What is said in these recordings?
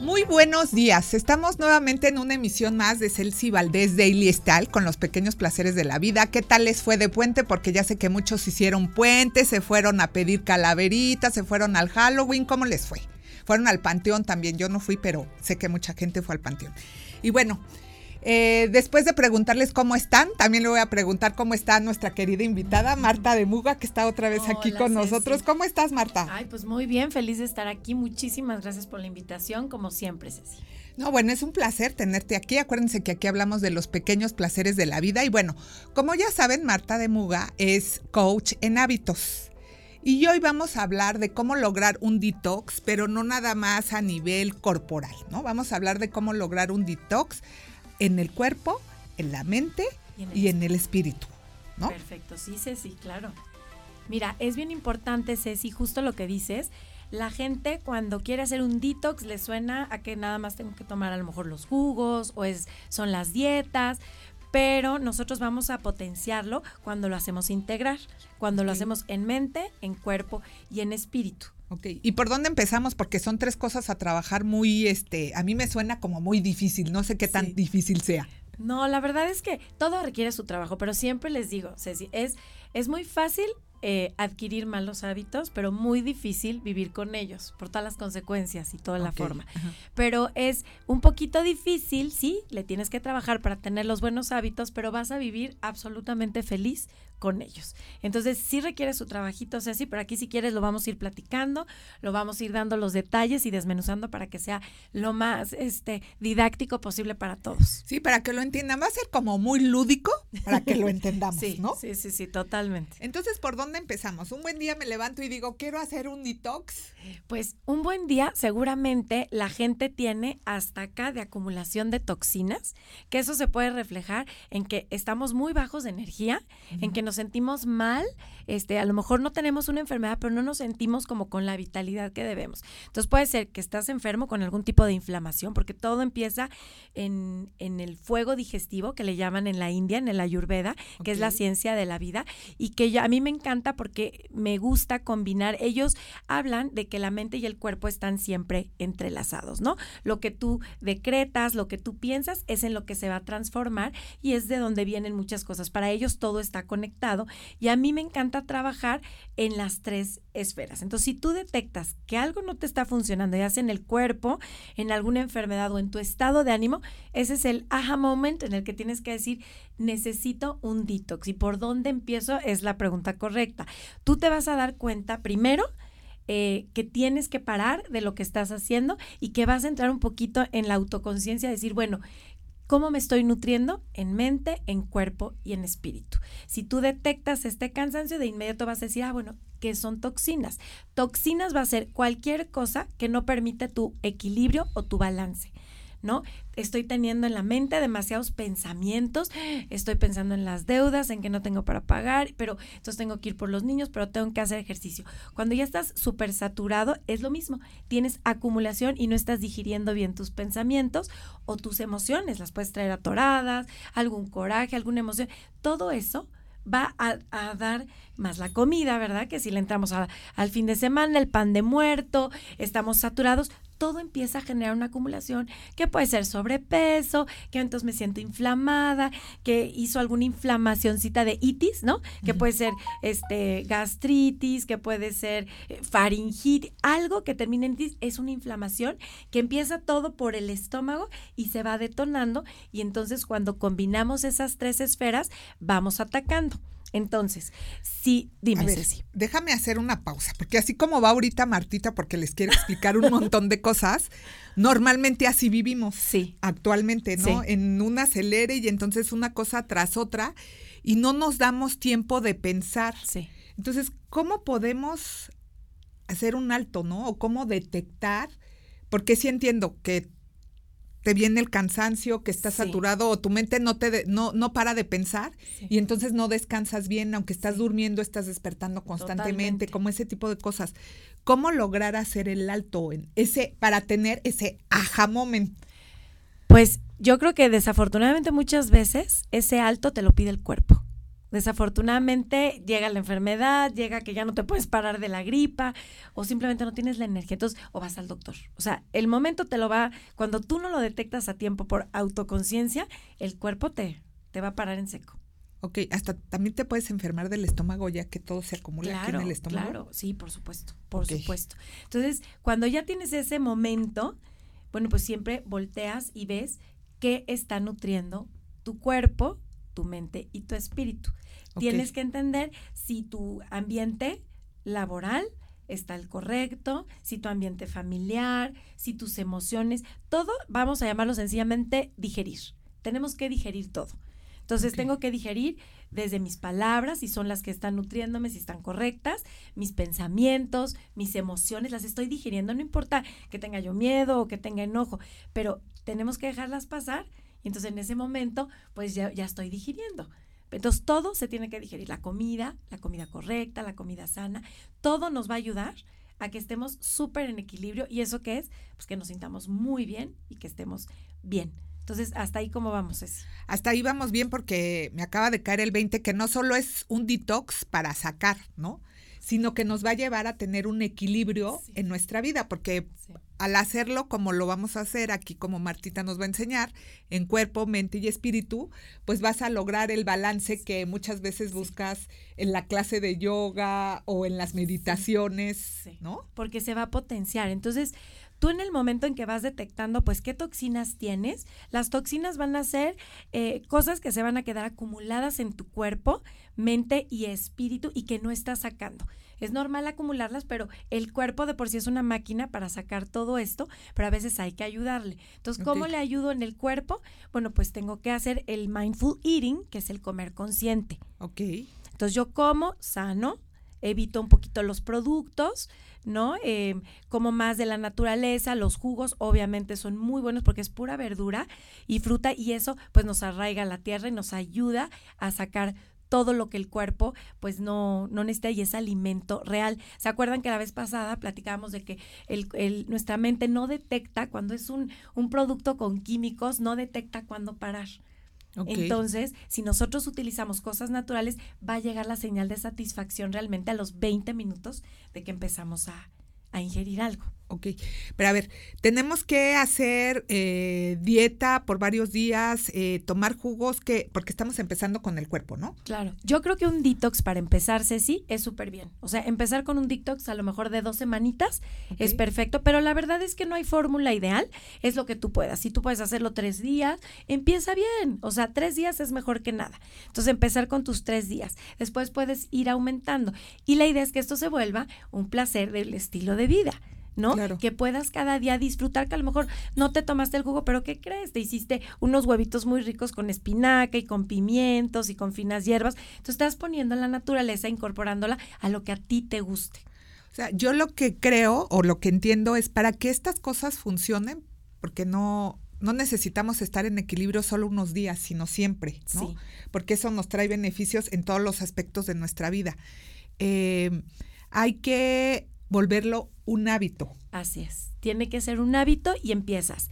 Muy buenos días. Estamos nuevamente en una emisión más de Celsi Valdés Daily Style con los pequeños placeres de la vida. ¿Qué tal les fue de puente? Porque ya sé que muchos hicieron puente, se fueron a pedir calaveritas, se fueron al Halloween. ¿Cómo les fue? Fueron al panteón también. Yo no fui, pero sé que mucha gente fue al panteón. Y bueno, eh, después de preguntarles cómo están, también le voy a preguntar cómo está nuestra querida invitada, Marta de Muga, que está otra vez aquí con nosotros. ¿Cómo estás, Marta? Ay, pues muy bien, feliz de estar aquí. Muchísimas gracias por la invitación, como siempre, Ceci. No, bueno, es un placer tenerte aquí. Acuérdense que aquí hablamos de los pequeños placeres de la vida. Y bueno, como ya saben, Marta de Muga es coach en hábitos. Y hoy vamos a hablar de cómo lograr un detox, pero no nada más a nivel corporal, ¿no? Vamos a hablar de cómo lograr un detox en el cuerpo, en la mente y en el, espíritu, ¿no? Perfecto, sí, Ceci, claro. Mira, es bien importante, Ceci, justo lo que dices. La gente cuando quiere hacer un detox le suena a que nada más tengo que tomar a lo mejor los jugos o es, son las dietas, pero nosotros vamos a potenciarlo cuando lo hacemos integrar, cuando lo hacemos en mente, en cuerpo y en espíritu. Ok, ¿y por dónde empezamos? Porque son tres cosas a trabajar muy, este, a mí me suena como muy difícil, no sé qué tan difícil sea. No, la verdad es que todo requiere su trabajo, pero siempre les digo, Ceci, es, es muy fácil eh, adquirir malos hábitos, pero muy difícil vivir con ellos por todas las consecuencias y toda la forma. Pero es un poquito difícil, sí, le tienes que trabajar para tener los buenos hábitos, pero vas a vivir absolutamente feliz con ellos. Entonces sí requiere su trabajito, sí, pero aquí si quieres lo vamos a ir platicando, lo vamos a ir dando los detalles y desmenuzando para que sea lo más este didáctico posible para todos. Sí, para que lo entiendan, va a ser como muy lúdico para que lo entendamos, sí, ¿no? Sí, sí, sí, totalmente. Entonces, ¿por dónde empezamos? Un buen día me levanto y digo, quiero hacer un detox. Pues un buen día seguramente la gente tiene hasta acá de acumulación de toxinas, que eso se puede reflejar en que estamos muy bajos de energía, en que nos sentimos mal, este, a lo mejor no tenemos una enfermedad, pero no nos sentimos como con la vitalidad que debemos. Entonces puede ser que estás enfermo con algún tipo de inflamación, porque todo empieza en, en el fuego digestivo, que le llaman en la India, en el Ayurveda, que es la ciencia de la vida, y que a mí me encanta porque me gusta combinar. Ellos hablan de que la mente y el cuerpo están siempre entrelazados, ¿no? Lo que tú decretas, lo que tú piensas, es en lo que se va a transformar y es de donde vienen muchas cosas. Para ellos todo está conectado y a mí me encanta trabajar en las tres esferas. Entonces, si tú detectas que algo no te está funcionando, ya sea en el cuerpo, en alguna enfermedad o en tu estado de ánimo, ese es el aha moment en el que tienes que decir, necesito un detox. ¿Y por dónde empiezo? Es la pregunta correcta. Tú te vas a dar cuenta primero eh, que tienes que parar de lo que estás haciendo y que vas a entrar un poquito en la autoconciencia, decir, bueno, ¿Cómo me estoy nutriendo? En mente, en cuerpo y en espíritu. Si tú detectas este cansancio, de inmediato vas a decir, ah, bueno, ¿qué son toxinas? Toxinas va a ser cualquier cosa que no permite tu equilibrio o tu balance. ¿No? Estoy teniendo en la mente demasiados pensamientos, estoy pensando en las deudas, en que no tengo para pagar, pero entonces tengo que ir por los niños, pero tengo que hacer ejercicio. Cuando ya estás súper saturado, es lo mismo, tienes acumulación y no estás digiriendo bien tus pensamientos o tus emociones, las puedes traer atoradas, algún coraje, alguna emoción, todo eso va a, dar más la comida, ¿verdad? Que si le entramos al fin de semana, el pan de muerto, estamos saturados, todo empieza a generar una acumulación que puede ser sobrepeso, que entonces me siento inflamada, que hizo alguna inflamacióncita de itis, ¿no? Que puede ser este gastritis, que puede ser eh, faringitis, algo que termine en itis es una inflamación que empieza todo por el estómago y se va detonando y entonces cuando combinamos esas tres esferas vamos atacando. Entonces, sí, dime, Ceci. Déjame hacer una pausa, porque así como va ahorita Martita, porque les quiero explicar un montón de cosas, normalmente así vivimos. Sí. Actualmente, ¿no? En un acelere y entonces una cosa tras otra y no nos damos tiempo de pensar. Sí. Entonces, ¿cómo podemos hacer un alto, ¿no? O cómo detectar, porque sí entiendo que te viene el cansancio, que estás saturado o tu mente no te no no para de pensar y entonces no descansas bien, aunque estás durmiendo, estás despertando constantemente, como ese tipo de cosas. ¿Cómo lograr hacer el alto en ese para tener ese aha moment? Pues yo creo que desafortunadamente muchas veces ese alto te lo pide el cuerpo. Desafortunadamente llega la enfermedad, llega que ya no te puedes parar de la gripa o simplemente no tienes la energía, entonces o vas al doctor. O sea, el momento te lo va, cuando tú no lo detectas a tiempo por autoconciencia, el cuerpo te, te va a parar en seco. Ok, hasta también te puedes enfermar del estómago ya que todo se acumula aquí en el estómago. Claro, sí, por supuesto, por supuesto. Entonces, cuando ya tienes ese momento, bueno, pues siempre volteas y ves qué está nutriendo tu cuerpo, tu mente y tu espíritu. Tienes que entender si tu ambiente laboral está el correcto, si tu ambiente familiar, si tus emociones, todo vamos a llamarlo sencillamente digerir. Tenemos que digerir todo. Entonces tengo que digerir desde mis palabras, si son las que están nutriéndome, si están correctas, mis pensamientos, mis emociones, las estoy digiriendo, no importa que tenga yo miedo o que tenga enojo, pero tenemos que dejarlas pasar y entonces en ese momento pues ya, ya estoy digiriendo. Entonces todo se tiene que digerir, la comida, la comida correcta, la comida sana, todo nos va a ayudar a que estemos súper en equilibrio y eso que es, pues que nos sintamos muy bien y que estemos bien. Entonces, hasta ahí cómo vamos, es. Hasta ahí vamos bien porque me acaba de caer el 20 que no solo es un detox para sacar, ¿no? Sino que nos va a llevar a tener un equilibrio en nuestra vida, porque al hacerlo como lo vamos a hacer aquí, como Martita nos va a enseñar, en cuerpo, mente y espíritu, pues vas a lograr el balance que muchas veces buscas en la clase de yoga o en las meditaciones, ¿no? Porque se va a potenciar. Entonces, tú en el momento en que vas detectando, pues, qué toxinas tienes, las toxinas van a ser eh, cosas que se van a quedar acumuladas en tu cuerpo, mente y espíritu y que no estás sacando. Es normal acumularlas, pero el cuerpo de por sí es una máquina para sacar todo esto, pero a veces hay que ayudarle. Entonces, ¿cómo le ayudo en el cuerpo? Bueno, pues tengo que hacer el mindful eating, que es el comer consciente. Ok. Entonces, yo como sano, evito un poquito los productos, ¿no? Eh, como más de la naturaleza, los jugos obviamente son muy buenos porque es pura verdura y fruta y eso pues nos arraiga la tierra y nos ayuda a sacar todo lo que el cuerpo pues no, no necesita y es alimento real. ¿Se acuerdan que la vez pasada platicábamos de que el, nuestra mente no detecta cuando es un, un producto con químicos, no detecta cuándo parar? Entonces, si nosotros utilizamos cosas naturales, va a llegar la señal de satisfacción realmente a los 20 minutos de que empezamos a, a ingerir algo. Ok, pero a ver, tenemos que hacer eh, dieta por varios días, eh, tomar jugos, que porque estamos empezando con el cuerpo, ¿no? Claro, yo creo que un detox para empezar, Ceci, es súper bien. O sea, empezar con un detox a lo mejor de dos semanitas es perfecto, pero la verdad es que no hay fórmula ideal, es lo que tú puedas. Si tú puedes hacerlo tres días, empieza bien. O sea, tres días es mejor que nada. Entonces, empezar con tus tres días. Después puedes ir aumentando. Y la idea es que esto se vuelva un placer del estilo de vida. ¿No? Que puedas cada día disfrutar, que a lo mejor no te tomaste el jugo, pero ¿qué crees? Te hiciste unos huevitos muy ricos con espinaca y con pimientos y con finas hierbas. Entonces estás poniendo la naturaleza, incorporándola a lo que a ti te guste. O sea, yo lo que creo o lo que entiendo es para que estas cosas funcionen, porque no, no necesitamos estar en equilibrio solo unos días, sino siempre, ¿no? Porque eso nos trae beneficios en todos los aspectos de nuestra vida. Eh, hay que volverlo un hábito. Así es. Tiene que ser un hábito y empiezas.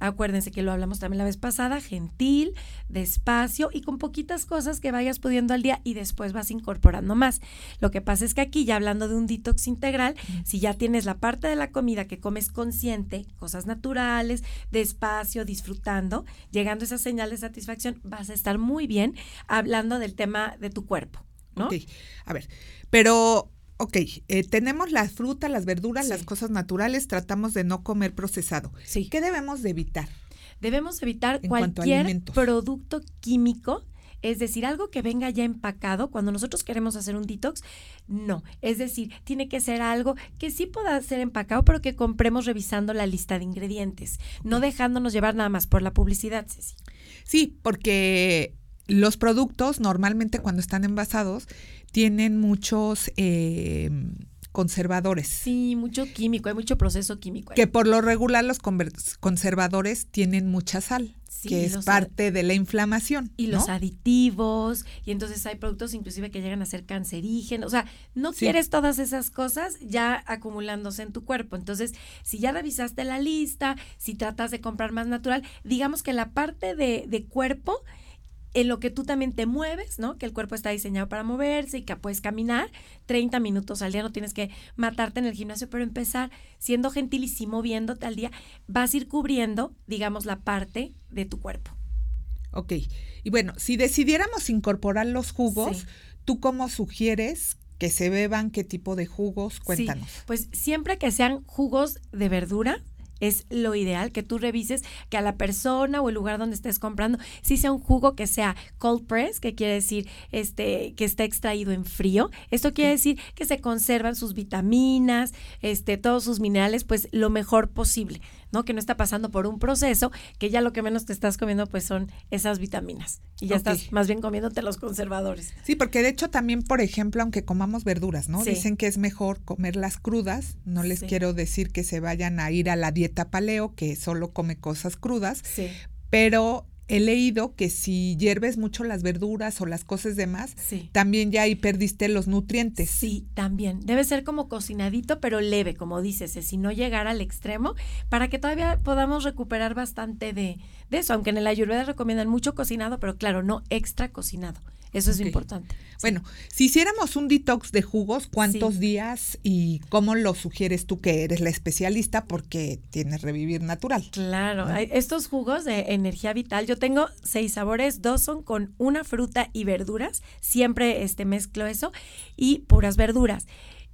Acuérdense que lo hablamos también la vez pasada, gentil, despacio y con poquitas cosas que vayas pudiendo al día y después vas incorporando más. Lo que pasa es que aquí, ya hablando de un detox integral, si ya tienes la parte de la comida que comes consciente, cosas naturales, despacio, disfrutando, llegando a esa señal de satisfacción, vas a estar muy bien hablando del tema de tu cuerpo. ¿no? Ok, a ver, pero ok, eh, tenemos la fruta, las verduras, las cosas naturales, tratamos de no comer procesado. Sí. ¿Qué debemos de evitar? Debemos evitar cualquier producto químico. Es decir, algo que venga ya empacado, cuando nosotros queremos hacer un detox, no. Es decir, tiene que ser algo que sí pueda ser empacado, pero que compremos revisando la lista de ingredientes, no dejándonos llevar nada más por la publicidad, Ceci. Sí, porque los productos normalmente cuando están envasados tienen muchos eh, conservadores. Sí, mucho químico, hay mucho proceso químico. Que por lo regular los conservadores tienen mucha sal, que es parte de la inflamación. Y los aditivos, y entonces hay productos inclusive que llegan a ser cancerígenos. O sea, no quieres todas esas cosas ya acumulándose en tu cuerpo. Entonces, si ya revisaste la lista, si tratas de comprar más natural, digamos que la parte de, de cuerpo en lo que tú también te mueves, ¿no? Que el cuerpo está diseñado para moverse y que puedes caminar 30 minutos al día, no tienes que matarte en el gimnasio, pero empezar siendo gentil y sí moviéndote al día, vas a ir cubriendo, digamos, la parte de tu cuerpo. Ok, y bueno, si decidiéramos incorporar los jugos, ¿tú cómo sugieres que se beban qué tipo de jugos? Cuéntanos. pues siempre que sean jugos de verdura, es lo ideal que tú revises que a la persona o el lugar donde estés comprando si sea un jugo que sea cold press, que quiere decir este que está extraído en frío. Esto quiere decir que se conservan sus vitaminas, este todos sus minerales pues lo mejor posible. ¿No? Que no está pasando por un proceso, que ya lo que menos te estás comiendo pues son esas vitaminas. Y ya estás más bien comiéndote los conservadores. Sí, porque de hecho también, por ejemplo, aunque comamos verduras, ¿no? Dicen que es mejor comerlas crudas, no les quiero decir que se vayan a ir a la dieta paleo, que solo come cosas crudas, pero he leído que si hierves mucho las verduras o las cosas demás, también ya ahí perdiste los nutrientes. Sí, también. Debe ser como cocinadito, pero leve, como dices, si no llegar al extremo, para que todavía podamos recuperar bastante de, de eso. Aunque en el ayurveda recomiendan mucho cocinado, pero claro, no extra cocinado. Eso es importante. Bueno, si hiciéramos un detox de jugos, ¿cuántos días y cómo lo sugieres tú que eres la especialista porque tienes revivir natural? Claro, estos jugos de energía vital, yo tengo seis sabores, dos son con una fruta y verduras, siempre este mezclo eso y puras verduras.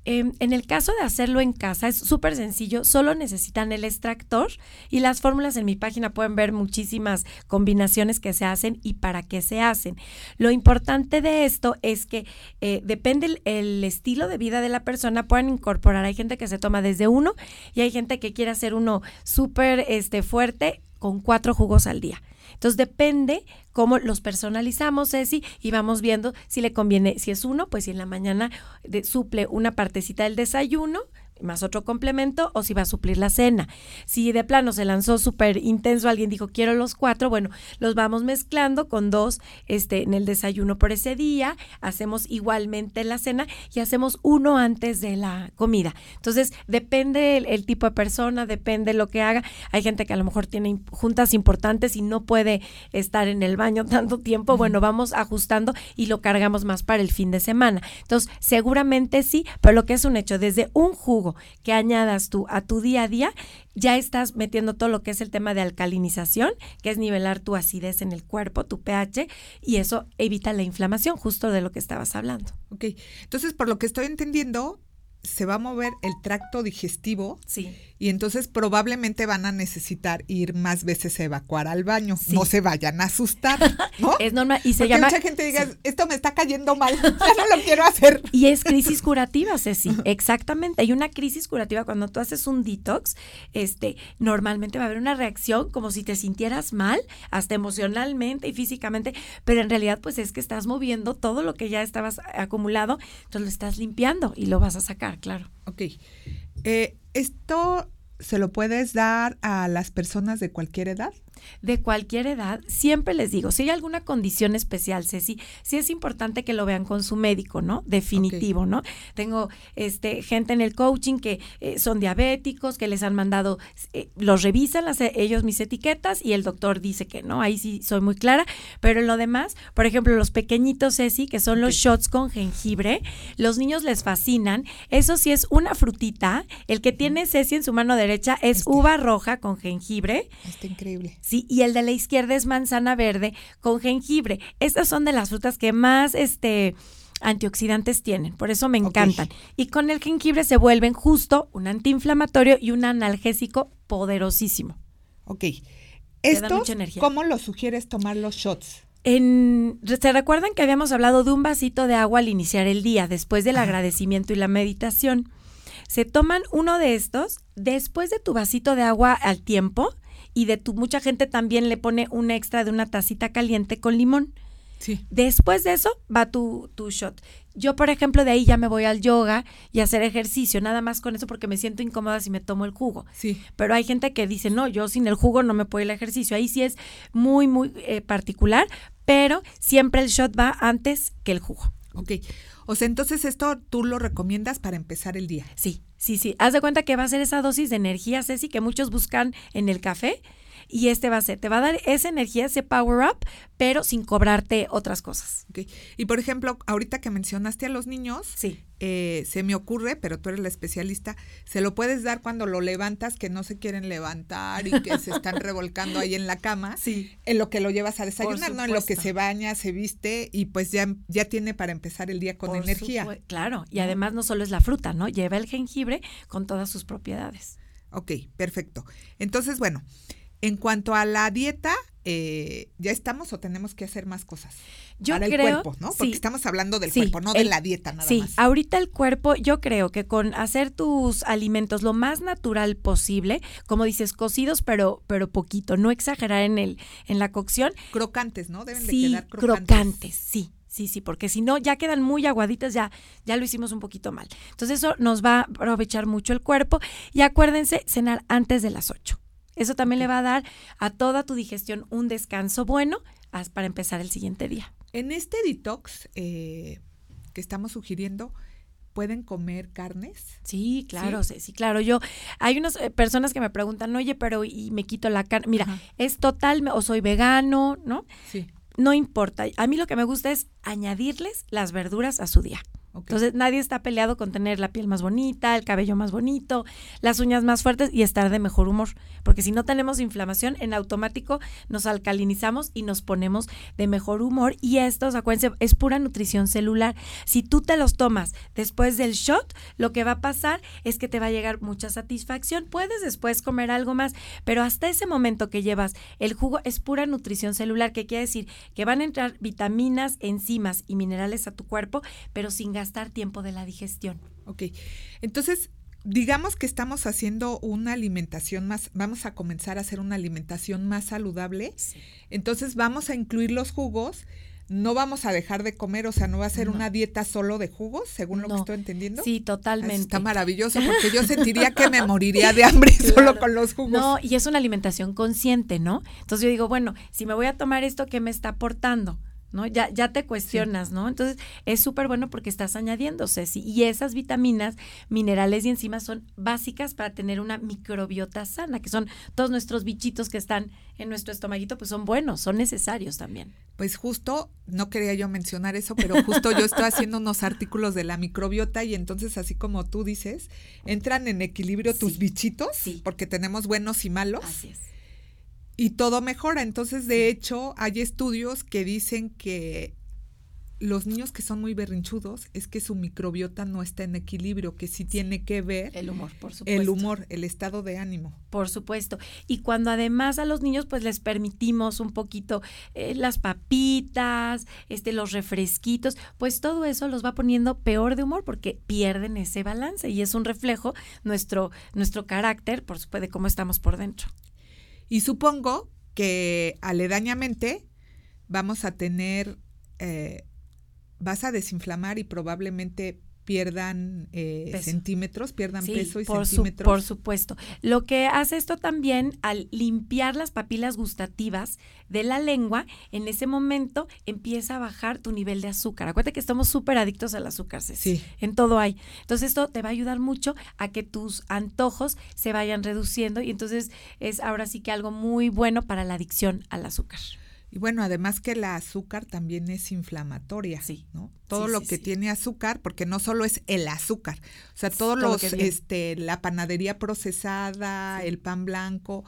Em, en el caso de hacerlo en casa es súper sencillo, solo necesitan el extractor y las fórmulas en mi página pueden ver muchísimas combinaciones que se hacen y para qué se hacen. Lo importante de esto es que eh, depende el, estilo de vida de la persona, pueden incorporar, hay gente que se toma desde uno y hay gente que quiere hacer uno súper este, fuerte con cuatro jugos al día. Entonces depende cómo los personalizamos, Ceci, y vamos viendo si le conviene, si es uno, pues si en la mañana suple una partecita del desayuno, más otro complemento o si va a suplir la cena. Si de plano se lanzó súper intenso, alguien dijo quiero los cuatro, bueno, los vamos mezclando con dos este, en el desayuno por ese día, hacemos igualmente la cena y hacemos uno antes de la comida. Entonces, depende el, tipo de persona, depende lo que haga. Hay gente que a lo mejor tiene juntas importantes y no puede estar en el baño tanto tiempo. Bueno, vamos ajustando y lo cargamos más para el fin de semana. Entonces, seguramente sí, pero lo que es un hecho, desde un jugo, que añadas tú a tu día a día, ya estás metiendo todo lo que es el tema de alcalinización, que es nivelar tu acidez en el cuerpo, tu pH, y eso evita la inflamación, justo de lo que estabas hablando. Ok, entonces por lo que estoy entendiendo, se va a mover el tracto digestivo. Sí. Y entonces probablemente van a necesitar ir más veces a evacuar al baño. No se vayan a asustar, ¿no? es normal. Y se llama. Mucha gente diga, esto me está cayendo mal, ya no lo quiero hacer. Y es crisis curativa, Ceci. Exactamente. Hay una crisis curativa cuando tú haces un detox. Este, normalmente va a haber una reacción como si te sintieras mal, hasta emocionalmente y físicamente. Pero en realidad, pues es que estás moviendo todo lo que ya estabas acumulado, entonces lo estás limpiando y lo vas a sacar claro. Ok. Eh, ¿Esto se lo puedes dar a las personas de cualquier edad? De cualquier edad, siempre les digo, si hay alguna condición especial, Ceci, sí es importante que lo vean con su médico, ¿no? Definitivo, ¿no? Tengo este gente en el coaching que eh, son diabéticos, que les han mandado, eh, los revisan las, ellos mis etiquetas y el doctor dice que no, ahí sí soy muy clara, pero lo demás, por ejemplo, los pequeñitos, Ceci, que son los shots con jengibre, los niños les fascinan, eso sí es una frutita, el que tiene Ceci en su mano derecha es este. uva roja con jengibre. Está increíble. ¿Sí? Y el de la izquierda es manzana verde con jengibre. Estas son de las frutas que más este antioxidantes tienen, por eso me encantan. Y con el jengibre se vuelven justo un antiinflamatorio y un analgésico poderosísimo. Ok. ¿Estos cómo lo sugieres tomar los shots? En, ¿Se recuerdan que habíamos hablado de un vasito de agua al iniciar el día, después del agradecimiento y la meditación? Se toman uno de estos después de tu vasito de agua al tiempo y de tu mucha gente también le pone un extra de una tacita caliente con limón. Sí. Después de eso va tu, tu shot. Yo, por ejemplo, de ahí ya me voy al yoga y a hacer ejercicio, nada más con eso porque me siento incómoda si me tomo el jugo. Sí. Pero hay gente que dice, no, yo sin el jugo no me puedo ir al ejercicio. Ahí sí es muy, muy eh, particular, pero siempre el shot va antes que el jugo. Ok. O sea, entonces esto tú lo recomiendas para empezar el día. Sí, sí, sí. Haz de cuenta que va a ser esa dosis de energía, Ceci, que muchos buscan en el café. y este va a ser, te va a dar esa energía, ese power up, pero sin cobrarte otras cosas. Ok. Y por ejemplo, ahorita que mencionaste a los niños, Sí. Eh, se me ocurre, pero tú eres la especialista, se lo puedes dar cuando lo levantas, que no se quieren levantar y que se están revolcando ahí en la cama, Sí. en lo que lo llevas a desayunar, ¿no? En lo que se baña, se viste y pues ya, ya tiene para empezar el día con Por energía. Claro, y además no solo es la fruta, ¿no? Lleva el jengibre con todas sus propiedades. Ok, perfecto. Entonces, bueno, en cuanto a la dieta, eh, ¿ya estamos o tenemos que hacer más cosas? Yo Para creo, el cuerpo, ¿no? Porque sí. estamos hablando del Sí, cuerpo, no de la dieta nada sí, más. ahorita el cuerpo, yo creo que con hacer tus alimentos lo más natural posible, como dices, cocidos, pero, pero poquito, no exagerar en el, en la cocción. Crocantes, ¿no? Deben de sí, quedar crocantes. crocantes, sí. Sí, sí, porque si no, ya quedan muy aguaditas, ya, ya lo hicimos un poquito mal. Entonces, eso nos va a aprovechar mucho el cuerpo. Y acuérdense, cenar antes de las 8. Eso también le va a dar a toda tu digestión un descanso bueno para empezar el siguiente día. En este detox eh, que estamos sugiriendo, ¿pueden comer carnes? Sí, claro, sí, sí, claro. Yo, hay unas eh, personas que me preguntan, oye, pero y me quito la carne. Mira, Ajá. es total, o soy vegano, ¿no? Sí. No importa. A mí lo que me gusta es añadirles las verduras a su día. Entonces nadie está peleado con tener la piel más bonita, el cabello más bonito, las uñas más fuertes y estar de mejor humor. Porque si no tenemos inflamación, en automático nos alcalinizamos y nos ponemos de mejor humor. Y esto, acuérdense, es pura nutrición celular. Si tú te los tomas después del shot, lo que va a pasar es que te va a llegar mucha satisfacción. Puedes después comer algo más, pero hasta ese momento que llevas el jugo es pura nutrición celular, que quiere decir que van a entrar vitaminas, enzimas y minerales a tu cuerpo, pero sin gastar tiempo de la digestión. Ok. Entonces, digamos que estamos haciendo una alimentación más, vamos a comenzar a hacer una alimentación más saludable. Entonces, vamos a incluir los jugos. No vamos a dejar de comer, o sea, no va a ser No. una dieta solo de jugos, según lo que estoy entendiendo. Sí, Eso totalmente. Está maravilloso, porque yo sentiría que me moriría de hambre solo con los jugos. No, y es una alimentación consciente, ¿no? Entonces yo digo, bueno, si me voy a tomar esto, ¿qué me está aportando? ¿No? Ya, ya te cuestionas, ¿no? Entonces es súper bueno porque estás añadiendo, Ceci. Y esas vitaminas, minerales y enzimas son básicas para tener una microbiota sana, que son todos nuestros bichitos que están en nuestro estomaguito, pues son buenos, son necesarios también. Pues justo, no quería yo mencionar eso, pero justo yo estoy haciendo unos artículos de la microbiota y entonces, así como tú dices, entran en equilibrio tus Sí, bichitos, sí. porque tenemos buenos y malos, Así es. Y todo mejora. Entonces, de hecho, hay estudios que dicen que los niños que son muy berrinchudos es que su microbiota no está en equilibrio, que sí tiene que ver El humor, por supuesto. el humor, el estado de ánimo. Por supuesto. Y cuando además a los niños pues les permitimos un poquito eh, las papitas, este, los refresquitos, pues todo eso los va poniendo peor de humor porque pierden ese balance y es un reflejo nuestro, nuestro carácter, por supuesto, de cómo estamos por dentro. Y supongo que aledañamente vamos a tener, eh, vas a desinflamar y probablemente pierdan eh, centímetros, pierdan Sí, peso y por, su- centímetros. por supuesto. Lo que hace esto también al limpiar las papilas gustativas de la lengua, en ese momento empieza a bajar tu nivel de azúcar. Acuérdate que estamos súper adictos al azúcar, Ceci. Sí. En todo hay. Entonces esto te va a ayudar mucho a que tus antojos se vayan reduciendo y entonces es ahora sí que algo muy bueno para la adicción al azúcar. Y bueno, además que la azúcar también es inflamatoria, Sí. ¿no? Todo Sí, lo sí, que sí. tiene azúcar, porque no solo es el azúcar, o sea, todos todo lo los, este, la panadería procesada, el pan blanco,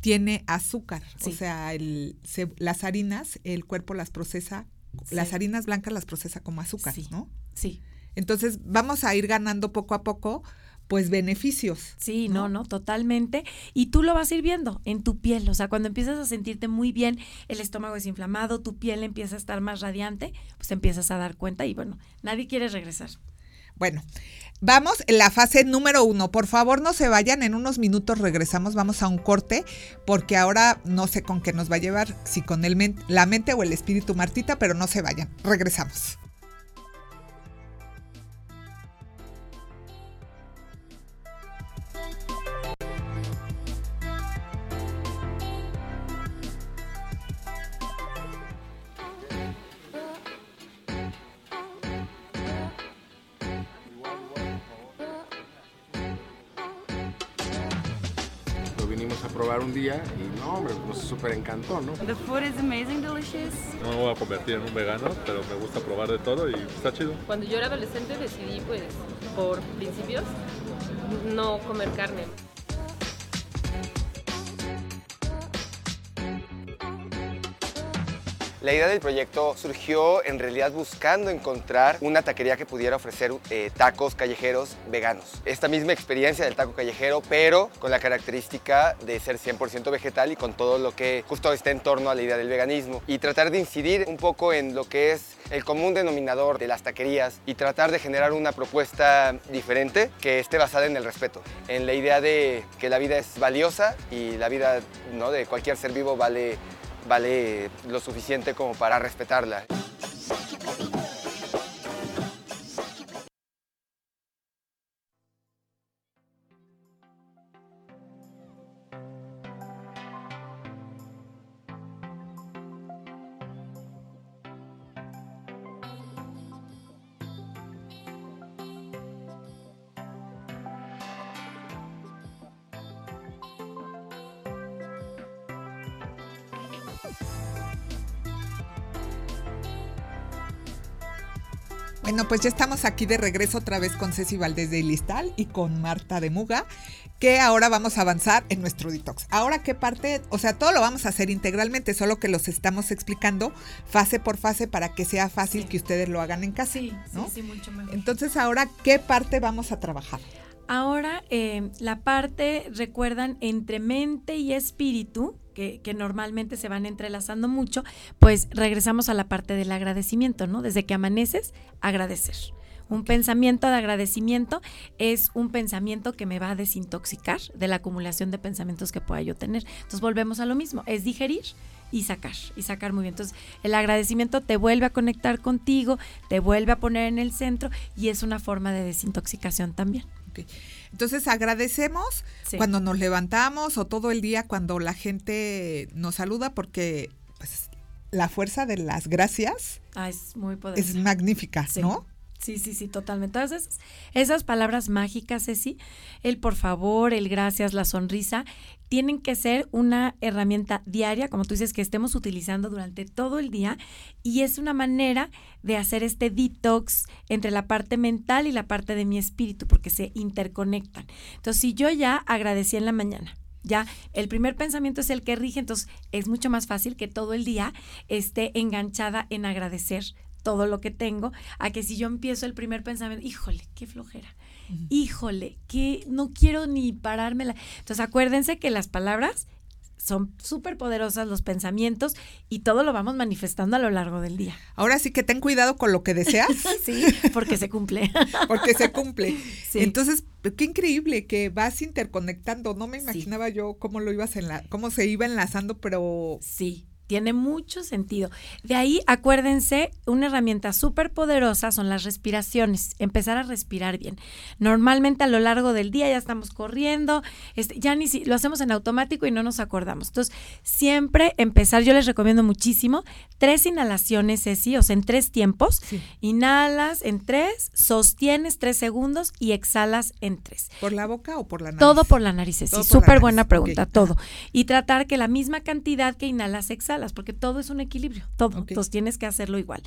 tiene azúcar, o sea, el, se- las harinas, el cuerpo las procesa, las harinas blancas las procesa como azúcar. ¿no? Sí. Entonces vamos a ir ganando poco a poco, pues beneficios. Sí, ¿no? no, no, totalmente. Y tú lo vas a ir viendo en tu piel. O sea, cuando empiezas a sentirte muy bien, el estómago desinflamado, tu piel empieza a estar más radiante, pues te empiezas a dar cuenta y bueno, nadie quiere regresar. Bueno, vamos en la fase número uno. Por favor, no se vayan. En unos minutos regresamos. Vamos a un corte, porque ahora no sé con qué nos va a llevar, si con el men- la mente o el espíritu Martita, pero no se vayan. Regresamos. Probar un día y no, hombre, nos súper encantó, ¿no? The food is amazing, delicious. No me voy a convertir en un vegano, pero me gusta probar de todo y está chido. Cuando yo era adolescente decidí, pues, por principios, no comer carne. La idea del proyecto surgió en realidad buscando encontrar una taquería que pudiera ofrecer eh, tacos callejeros veganos. Esta misma experiencia del taco callejero, pero con la característica de ser 100% vegetal y con todo lo que justo está en torno a la idea del veganismo. Y tratar de incidir un poco en lo que es el común denominador de las taquerías y tratar de generar una propuesta diferente que esté basada en el respeto, en la idea de que la vida es valiosa y la vida ¿no? de cualquier ser vivo vale vale lo suficiente como para respetarla. Pues ya estamos aquí de regreso otra vez con Ceci Valdés de Ilistal y con Marta de Muga, que ahora vamos a avanzar en nuestro detox. Ahora, ¿qué parte? O sea, todo lo vamos a hacer integralmente, solo que los estamos explicando fase por fase para que sea fácil Sí. que ustedes lo hagan en casa. Sí, ¿no? sí, sí, mucho mejor. Entonces, ahora, ¿qué parte vamos a trabajar? Ahora, eh, la parte, recuerdan, entre mente y espíritu, que, que normalmente se van entrelazando mucho, pues regresamos a la parte del agradecimiento, ¿no? Desde que amaneces, agradecer. Un pensamiento de agradecimiento es un pensamiento que me va a desintoxicar de la acumulación de pensamientos que pueda yo tener. Entonces volvemos a lo mismo, es digerir y sacar, y sacar muy bien. Entonces el agradecimiento te vuelve a conectar contigo, te vuelve a poner en el centro y es una forma de desintoxicación también. Entonces, agradecemos Sí. cuando nos levantamos o todo el día cuando la gente nos saluda porque pues, la fuerza de las gracias Ah, es muy poderoso. es magnífica, Sí. ¿no? Sí, sí, sí, totalmente. Entonces, esas palabras mágicas, Ceci, el por favor, el gracias, la sonrisa, tienen que ser una herramienta diaria, como tú dices, que estemos utilizando durante todo el día y es una manera de hacer este detox entre la parte mental y la parte de mi espíritu, porque se interconectan. Entonces, si yo ya agradecí en la mañana, ya el primer pensamiento es el que rige, entonces es mucho más fácil que todo el día esté enganchada en agradecer todo lo que tengo, a que si yo empiezo el primer pensamiento, híjole, qué flojera, híjole, que no quiero ni parármela. Entonces acuérdense que las palabras son súper poderosas, los pensamientos, y todo lo vamos manifestando a lo largo del día. Ahora sí que ten cuidado con lo que deseas Sí, porque se cumple. porque se cumple. Sí. Entonces, qué increíble que vas interconectando. No me Sí. imaginaba yo cómo lo ibas en la, cómo se iba enlazando, pero Sí, tiene mucho sentido. De ahí, acuérdense, una herramienta súper poderosa son las respiraciones, empezar a respirar bien. Normalmente a lo largo del día ya estamos corriendo, este, ya ni si lo hacemos en automático y no nos acordamos. Entonces, siempre empezar, yo les recomiendo muchísimo, tres inhalaciones, Ceci, o sea, en tres tiempos. sí, Inhalas en tres, sostienes tres segundos y exhalas en tres. por la boca o por la nariz. Todo por la nariz, sí, súper buena pregunta, todo. Y tratar que la misma cantidad que inhalas, exhalas, porque todo es un equilibrio, todo. Entonces tienes que hacerlo igual.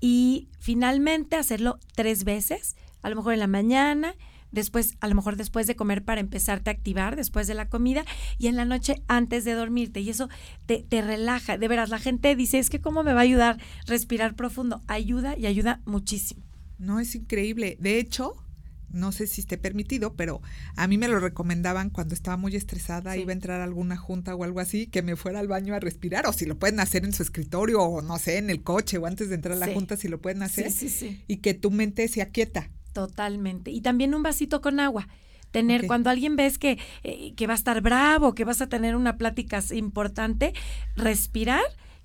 Y finalmente hacerlo tres veces, a lo mejor en la mañana, después, a lo mejor después de comer para empezarte a activar, después de la comida, y en la noche antes de dormirte. Y eso te, te relaja. De veras, la gente dice, es que cómo me va a ayudar respirar profundo. Ayuda y ayuda muchísimo. No, es increíble. De hecho, no sé si esté permitido, pero a mí me lo recomendaban cuando estaba muy estresada, Sí. iba a entrar a alguna junta o algo así, que me fuera al baño a respirar, o si lo pueden hacer en su escritorio, o no sé, en el coche, o antes de entrar a la Sí. junta, si lo pueden hacer, Sí, sí, sí. y que tu mente se aquieta. Totalmente. Y también un vasito con agua. Tener, cuando alguien ves que, eh, que va a estar bravo, que vas a tener una plática importante, respirar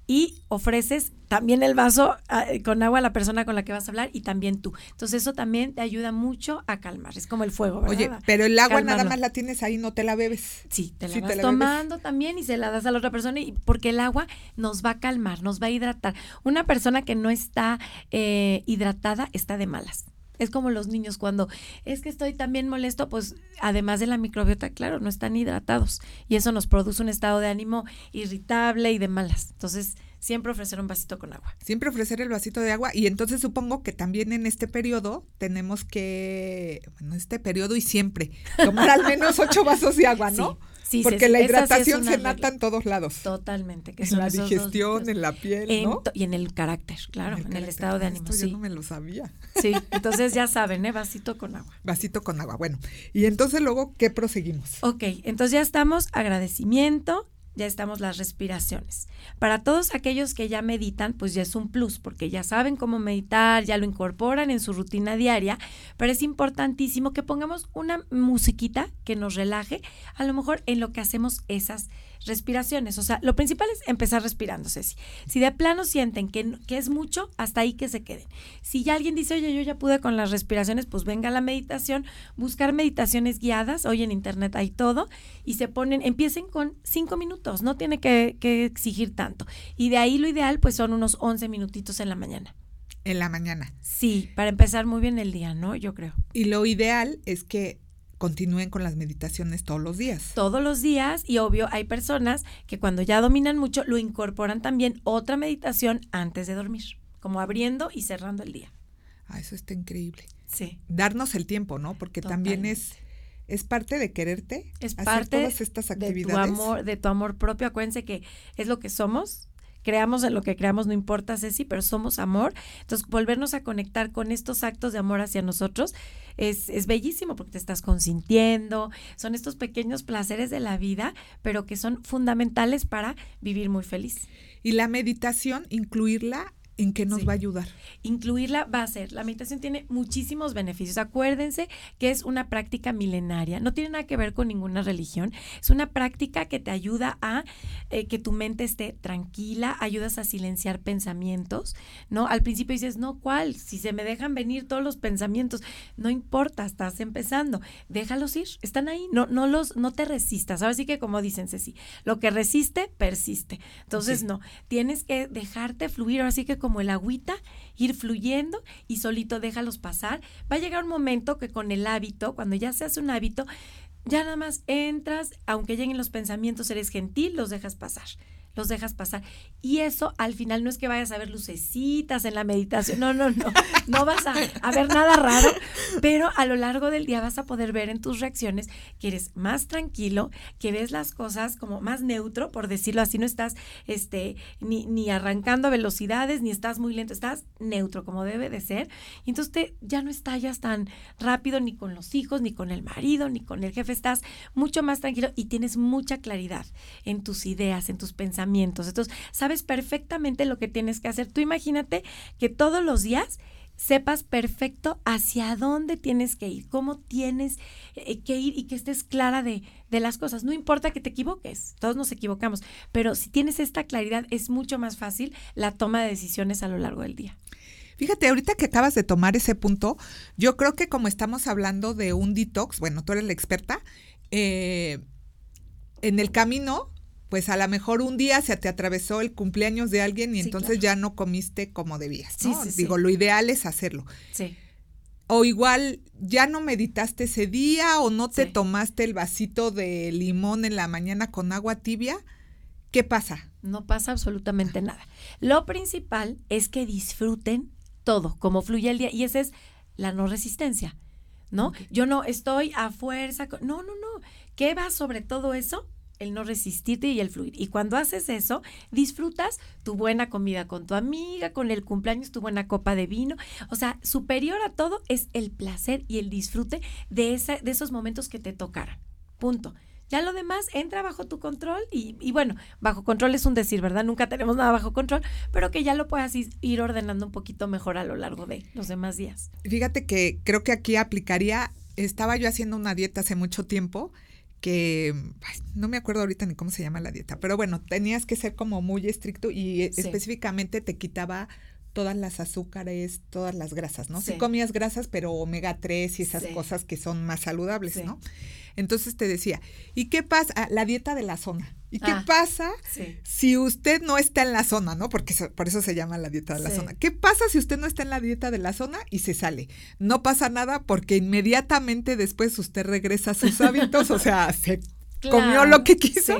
y ofreces también el vaso ah, con agua a la persona con la que vas a hablar y también tú. Entonces eso también te ayuda mucho a calmar. Es como el fuego, ¿verdad? Oye, pero el agua nada más la tienes ahí, no te la bebes. Sí, te la Sí, vas te la tomando también y se la das a la otra persona y porque el agua nos va a calmar, nos va a hidratar. Una persona que no está eh, hidratada está de malas. Es como los niños cuando es que estoy también molesto, pues además de la microbiota, claro, no están hidratados y eso nos produce un estado de ánimo irritable y de malas. Entonces, siempre ofrecer un vasito con agua. Siempre ofrecer el vasito de agua y entonces supongo que también en este periodo tenemos que, bueno, este periodo y siempre, tomar al menos ocho vasos de agua, ¿no? Sí, sí, Porque sí, la sí hidratación se regla. nota en todos lados. Totalmente. Que En la dos digestión, en la piel, En ¿no? y en el carácter, claro, en el, estado de ánimo, Esto yo sí. no me lo sabía. Sí, entonces ya saben, ¿eh? Vasito con agua. Vasito con agua. Bueno, y entonces luego, ¿qué proseguimos? Ok, entonces ya estamos agradecimiento, ya estamos las respiraciones. Para todos aquellos que ya meditan, pues ya es un plus, porque ya saben cómo meditar, ya lo incorporan en su rutina diaria, pero es importantísimo que pongamos una musiquita que nos relaje, a lo mejor en lo que hacemos esas respiraciones. O sea, lo principal es empezar respirando, Ceci. Si de plano sienten que, que es mucho, hasta ahí que se queden. Si ya alguien dice, oye, yo ya pude con las respiraciones, pues venga la meditación, buscar meditaciones guiadas, hoy en internet hay todo, y se ponen, empiecen con cinco minutos, no tiene que, que exigir tanto. Y de ahí lo ideal, pues son unos 11 minutitos en la mañana. En la mañana. Sí, para empezar muy bien el día, ¿no? Yo creo. Y lo ideal es que continúen con las meditaciones todos los días. todos los días y obvio hay personas que cuando ya dominan mucho lo incorporan también otra meditación antes de dormir, como abriendo y cerrando el día. Ah, eso está increíble. Sí. Darnos el tiempo, ¿no? Porque también es, es parte de quererte. Es hacer parte todas estas de tu actividades. amor, de tu amor propio. Acuérdense que es lo que somos. Creamos en lo que creamos, no importa, Ceci, pero somos amor. Entonces, volvernos a conectar con estos actos de amor hacia nosotros es, es bellísimo porque te estás consintiendo. Son estos pequeños placeres de la vida, pero que son fundamentales para vivir muy feliz. Y la meditación, incluirla en qué nos Sí. va a ayudar. incluirla va a ser, la meditación tiene muchísimos beneficios. Acuérdense que es una práctica milenaria, no tiene nada que ver con ninguna religión, es una práctica que te ayuda a eh, que tu mente esté tranquila, ayudas a silenciar pensamientos, ¿no? Al principio dices, no, ¿cuál? Si se me dejan venir todos los pensamientos, no importa, estás empezando, déjalos ir, están ahí, no, no los, no te resistas. Ahora sí que como dicen Ceci, lo que resiste, persiste. Entonces, Sí. no, tienes que dejarte fluir, ahora sí que como el agüita, ir fluyendo y solito déjalos pasar. Va a llegar un momento que con el hábito, cuando ya se hace un hábito, ya nada más entras, aunque lleguen los pensamientos, eres gentil, los dejas pasar. Los dejas pasar. Y eso al final no es que vayas a ver lucecitas en la meditación. No, no, no. No vas a, ver nada raro. Pero a lo largo del día vas a poder ver en tus reacciones que eres más tranquilo, que ves las cosas como más neutro, por decirlo así. No estás este, ni, ni arrancando a velocidades, ni estás muy lento. Estás neutro, como debe de ser. Y entonces ya no estallas tan rápido ni con los hijos, ni con el marido, ni con el jefe. Estás mucho más tranquilo y tienes mucha claridad en tus ideas, en tus pensamientos. Entonces, sabes perfectamente lo que tienes que hacer. Tú imagínate que todos los días sepas perfecto hacia dónde tienes que ir, cómo tienes eh, que ir y que estés clara de, de las cosas. No importa que te equivoques, todos nos equivocamos, pero si tienes esta claridad es mucho más fácil la toma de decisiones a lo largo del día. Fíjate, ahorita que acabas de tomar ese punto, yo creo que como estamos hablando de un detox, bueno, tú eres la experta, eh, en el camino, pues a lo mejor un día se te atravesó el cumpleaños de alguien y Sí, entonces claro. ya no comiste como debías, Sí, ¿no? sí, sí. Digo, lo ideal es hacerlo. Sí. O igual ya no meditaste ese día o no te tomaste el vasito de limón en la mañana con agua tibia. ¿Qué pasa? No pasa absolutamente nada. Lo principal es que disfruten todo, como fluye el día. Y esa es la no resistencia, ¿no? Yo no estoy a fuerza. No, no, no. ¿Qué va sobre todo eso? El no resistirte y el fluir. Y cuando haces eso, disfrutas tu buena comida con tu amiga, con el cumpleaños, tu buena copa de vino. O sea, superior a todo es el placer y el disfrute de, esa, de esos momentos que te tocaran. Punto. Ya lo demás entra bajo tu control y, y bueno, bajo control es un decir, ¿verdad? Nunca tenemos nada bajo control, pero que ya lo puedas ir ordenando un poquito mejor a lo largo de los demás días. Fíjate que creo que aquí aplicaría, estaba yo haciendo una dieta hace mucho tiempo que ay, no me acuerdo ahorita ni cómo se llama la dieta, pero bueno, tenías que ser como muy estricto y eh, Sí. específicamente te quitaba todas las azúcares, todas las grasas, ¿no? Sí, Sí. comías grasas, pero omega 3 y esas Sí. cosas que son más saludables, Sí. ¿no? Entonces te decía, ¿y qué pasa? Ah, la dieta de la zona. ¿Y qué Ah, pasa si usted no está en la zona, ¿no? Porque por eso se llama la dieta de la zona. ¿Qué pasa si usted no está en la dieta de la zona y se sale? No pasa nada porque inmediatamente después usted regresa a sus hábitos, o sea, se comió lo que quiso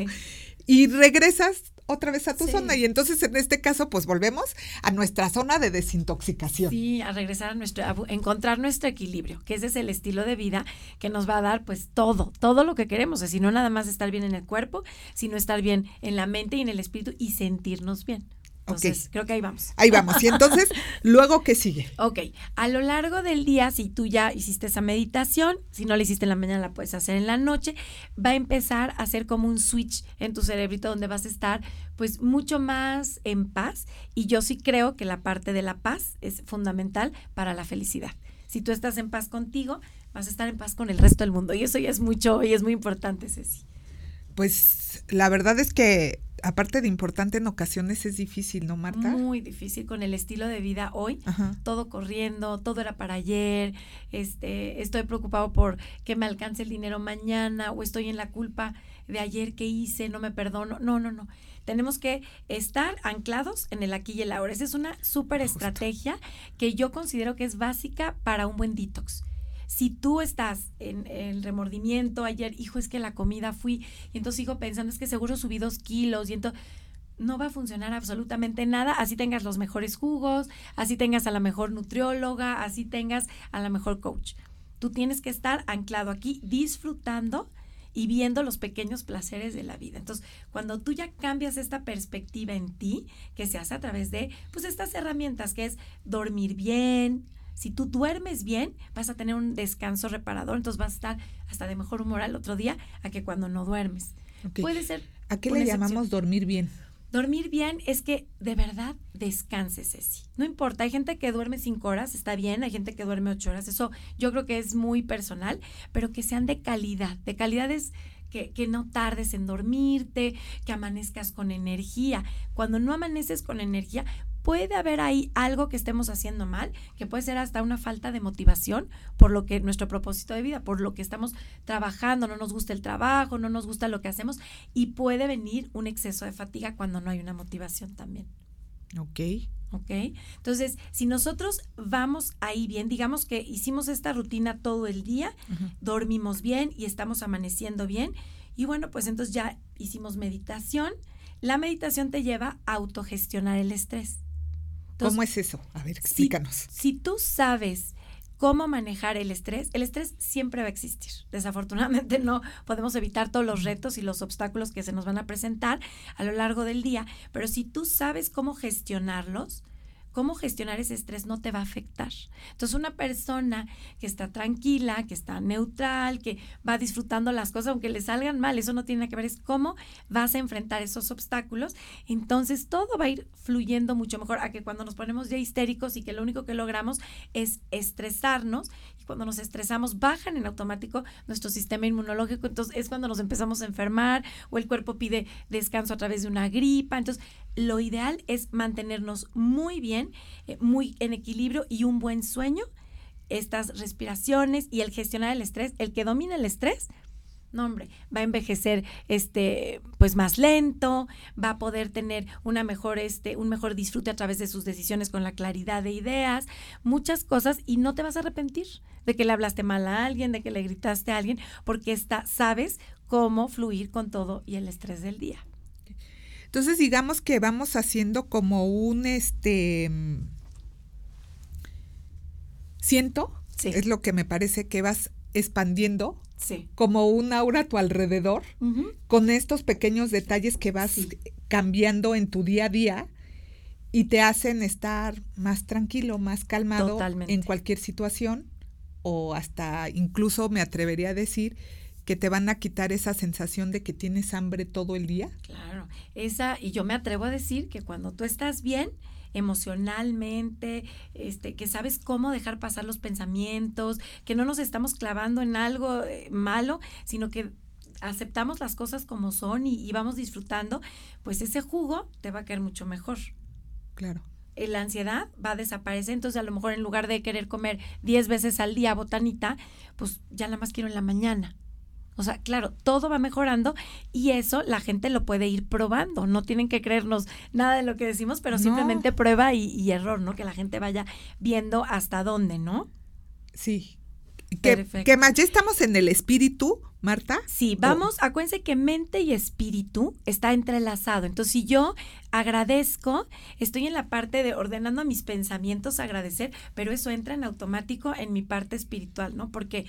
y regresas otra vez a tu Sí. zona. Y entonces en este caso, pues volvemos a nuestra zona de desintoxicación. Sí, a regresar a nuestro, a encontrar nuestro equilibrio, que ese es el estilo de vida que nos va a dar pues todo, todo lo que queremos, es decir, no nada más estar bien en el cuerpo, sino estar bien en la mente y en el espíritu y sentirnos bien. Entonces, creo que ahí vamos. Ahí vamos. Y entonces, luego, ¿qué sigue? Ok, a lo largo del día, si tú ya hiciste esa meditación, si no la hiciste en la mañana, la puedes hacer en la noche, va a empezar a hacer como un switch en tu cerebrito donde vas a estar pues mucho más en paz y yo sí creo que la parte de la paz es fundamental para la felicidad. Si tú estás en paz contigo, vas a estar en paz con el resto del mundo y eso ya es mucho y es muy importante, Ceci. Pues la verdad es que, aparte de importante, en ocasiones es difícil, ¿no, Marta? Muy difícil con el estilo de vida hoy. Ajá. todo corriendo, todo era para ayer, este, estoy preocupado por que me alcance el dinero mañana o estoy en la culpa de ayer que hice, no me perdono. No, no, no. Tenemos que estar anclados en el aquí y el ahora. Esa es una súper estrategia que yo considero que es básica para un buen detox. Si tú estás en el remordimiento, ayer, hijo, es que la comida fui, y entonces sigo pensando, es que seguro subí dos kilos, y entonces no va a funcionar absolutamente nada, así tengas los mejores jugos, así tengas a la mejor nutrióloga, así tengas a la mejor coach. Tú tienes que estar anclado aquí, disfrutando y viendo los pequeños placeres de la vida. Entonces, cuando tú ya cambias esta perspectiva en ti, que se hace a través de, pues, estas herramientas, que es dormir bien, si tú duermes bien, vas a tener un descanso reparador, entonces vas a estar hasta de mejor humor al otro día a que cuando no duermes. Puede ser. ¿A qué le llamamos dormir bien? Dormir bien es que de verdad descanses, Ceci. No importa, hay gente que duerme cinco horas, está bien, hay gente que duerme ocho horas, eso yo creo que es muy personal, pero que sean de calidad. De calidad es que, que no tardes en dormirte, que amanezcas con energía. Cuando no amaneces con energía, puede haber ahí algo que estemos haciendo mal, que puede ser hasta una falta de motivación por lo que nuestro propósito de vida, por lo que estamos trabajando, no nos gusta el trabajo, no nos gusta lo que hacemos y puede venir un exceso de fatiga cuando no hay una motivación también. Ok. ¿Ok? Entonces, si nosotros vamos ahí bien, digamos que hicimos esta rutina todo el día, dormimos bien y estamos amaneciendo bien, y bueno, pues entonces ya hicimos meditación. La meditación te lleva a autogestionar el estrés. Entonces, ¿Cómo es eso? A ver, si, explícanos. si tú sabes cómo manejar el estrés, el estrés siempre va a existir. Desafortunadamente no podemos evitar todos los retos y los obstáculos que se nos van a presentar a lo largo del día, pero si tú sabes cómo gestionarlos, cómo gestionar ese estrés no te va a afectar. Entonces, una persona que está tranquila, que está neutral, que va disfrutando las cosas, aunque le salgan mal, eso no tiene nada que ver, es cómo vas a enfrentar esos obstáculos. Entonces, todo va a ir fluyendo mucho mejor a que cuando nos ponemos ya histéricos y que lo único que logramos es estresarnos. Cuando nos estresamos, bajan en automático nuestro sistema inmunológico. Entonces, es cuando nos empezamos a enfermar o el cuerpo pide descanso a través de una gripa. Entonces, lo ideal es mantenernos muy bien, eh, muy en equilibrio y un buen sueño, estas respiraciones y el gestionar el estrés, el que domina el estrés, no hombre, va a envejecer este pues más lento, va a poder tener una mejor este un mejor disfrute a través de sus decisiones con la claridad de ideas, muchas cosas y no te vas a arrepentir de que le hablaste mal a alguien, de que le gritaste a alguien, porque está sabes cómo fluir con todo y el estrés del día. Entonces, digamos que vamos haciendo como un este mm, siento, Sí. es lo que me parece que vas expandiendo Sí. como un aura a tu alrededor con estos pequeños detalles que vas Sí. cambiando en tu día a día y te hacen estar más tranquilo, más calmado Totalmente. en cualquier situación o hasta incluso me atrevería a decir que te van a quitar esa sensación de que tienes hambre todo el día. Claro, esa, y yo me atrevo a decir que cuando tú estás bien emocionalmente, este, que sabes cómo dejar pasar los pensamientos, que no nos estamos clavando en algo eh, malo, sino que aceptamos las cosas como son y, y vamos disfrutando, pues ese jugo te va a caer mucho mejor. Claro. Eh, La ansiedad va a desaparecer, entonces a lo mejor en lugar de querer comer 10 veces al día botanita, pues ya nada más quiero en la mañana. O sea, claro, todo va mejorando y eso la gente lo puede ir probando. No tienen que creernos nada de lo que decimos, pero No. simplemente prueba y, y error, ¿no? Que la gente vaya viendo hasta dónde, ¿no? Sí. ¿Qué, Perfecto. qué más? Ya estamos en el espíritu, Marta. Sí, vamos, acuérdense que mente y espíritu está entrelazado. Entonces, si yo agradezco, estoy en la parte de ordenando mis pensamientos, agradecer, pero eso entra en automático en mi parte espiritual, ¿no? Porque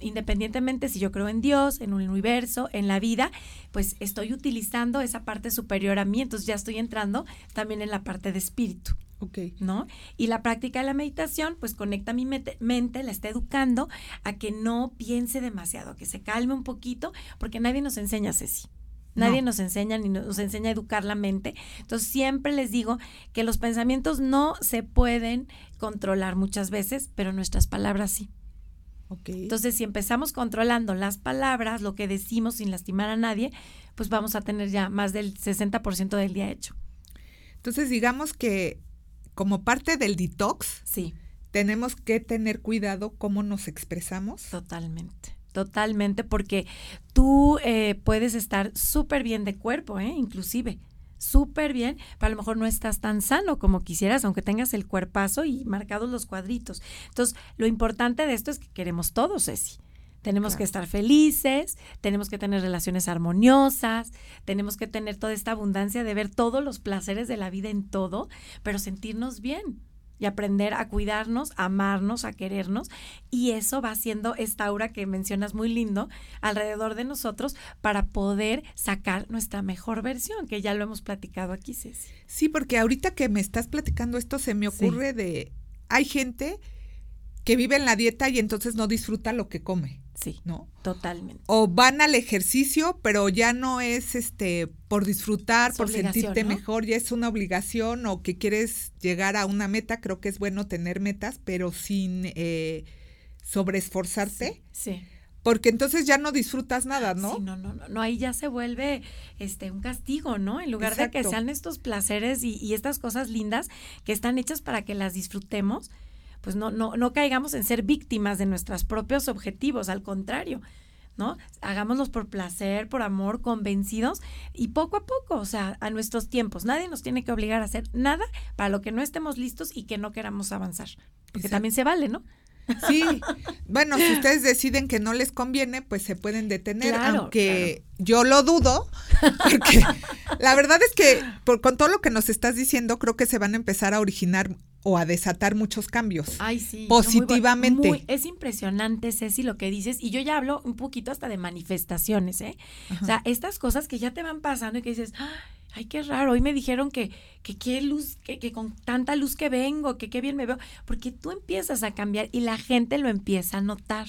independientemente si yo creo en Dios, en un universo, en la vida, pues estoy utilizando esa parte superior a mí, entonces ya estoy entrando también en la parte de espíritu. Ok. ¿no? Y la práctica de la meditación, pues conecta mi mente, mente, la está educando a que no piense demasiado, a que se calme un poquito, porque nadie nos enseña, Ceci. Nadie No. nos enseña ni nos enseña a educar la mente. Entonces siempre les digo que los pensamientos no se pueden controlar muchas veces, pero nuestras palabras sí. Entonces si empezamos controlando las palabras, lo que decimos sin lastimar a nadie, pues vamos a tener ya más del 60% del día hecho. Entonces, digamos que como parte del detox, Sí. tenemos que tener cuidado cómo nos expresamos. Totalmente, totalmente, porque tú eh, puedes estar súper bien de cuerpo, ¿eh? inclusive, súper bien, pero a lo mejor no estás tan sano como quisieras, aunque tengas el cuerpazo y marcados los cuadritos. Entonces, lo importante de esto es que queremos todos, Ceci. Tenemos que estar felices, tenemos que tener relaciones armoniosas, tenemos que tener toda esta abundancia de ver todos los placeres de la vida en todo, pero sentirnos bien y aprender a cuidarnos, a amarnos, a querernos. Y eso va haciendo esta aura que mencionas muy lindo alrededor de nosotros para poder sacar nuestra mejor versión, que ya lo hemos platicado aquí, Ceci. Sí, porque ahorita que me estás platicando esto, se me Sí. ocurre de, hay gente que vive en la dieta y entonces no disfruta lo que come, Sí, ¿no? totalmente. O van al ejercicio, pero ya no es este por disfrutar, Es por sentirte ¿no? mejor, ya es una obligación o que quieres llegar a una meta. Creo que es bueno tener metas, pero sin eh, sobreesforzarte, Sí. porque entonces ya no disfrutas nada, ¿no? Sí, no, no, no, no, ahí ya se vuelve este un castigo, ¿no? En lugar de que sean estos placeres y, y estas cosas lindas que están hechas para que las disfrutemos, pues no, no, no caigamos en ser víctimas de nuestros propios objetivos, al contrario, ¿no? Hagámoslos por placer, por amor, convencidos y poco a poco, o sea, a nuestros tiempos. Nadie nos tiene que obligar a hacer nada para lo que no estemos listos y que no queramos avanzar. Porque Exacto. también se vale, ¿no? Sí, bueno, si ustedes deciden que no les conviene, pues se pueden detener, Claro, aunque yo lo dudo, porque la verdad es que por, con todo lo que nos estás diciendo, creo que se van a empezar a originar o a desatar muchos cambios. Ay, sí. no, muy bu- Positivamente. muy- es impresionante, Ceci, lo que dices. Y yo ya hablo un poquito hasta de manifestaciones, ¿eh? O sea, estas cosas que ya te van pasando y que dices, ay, qué raro. Hoy me dijeron que, que qué luz, que, que con tanta luz que vengo, que qué bien me veo. Porque tú empiezas a cambiar y la gente lo empieza a notar.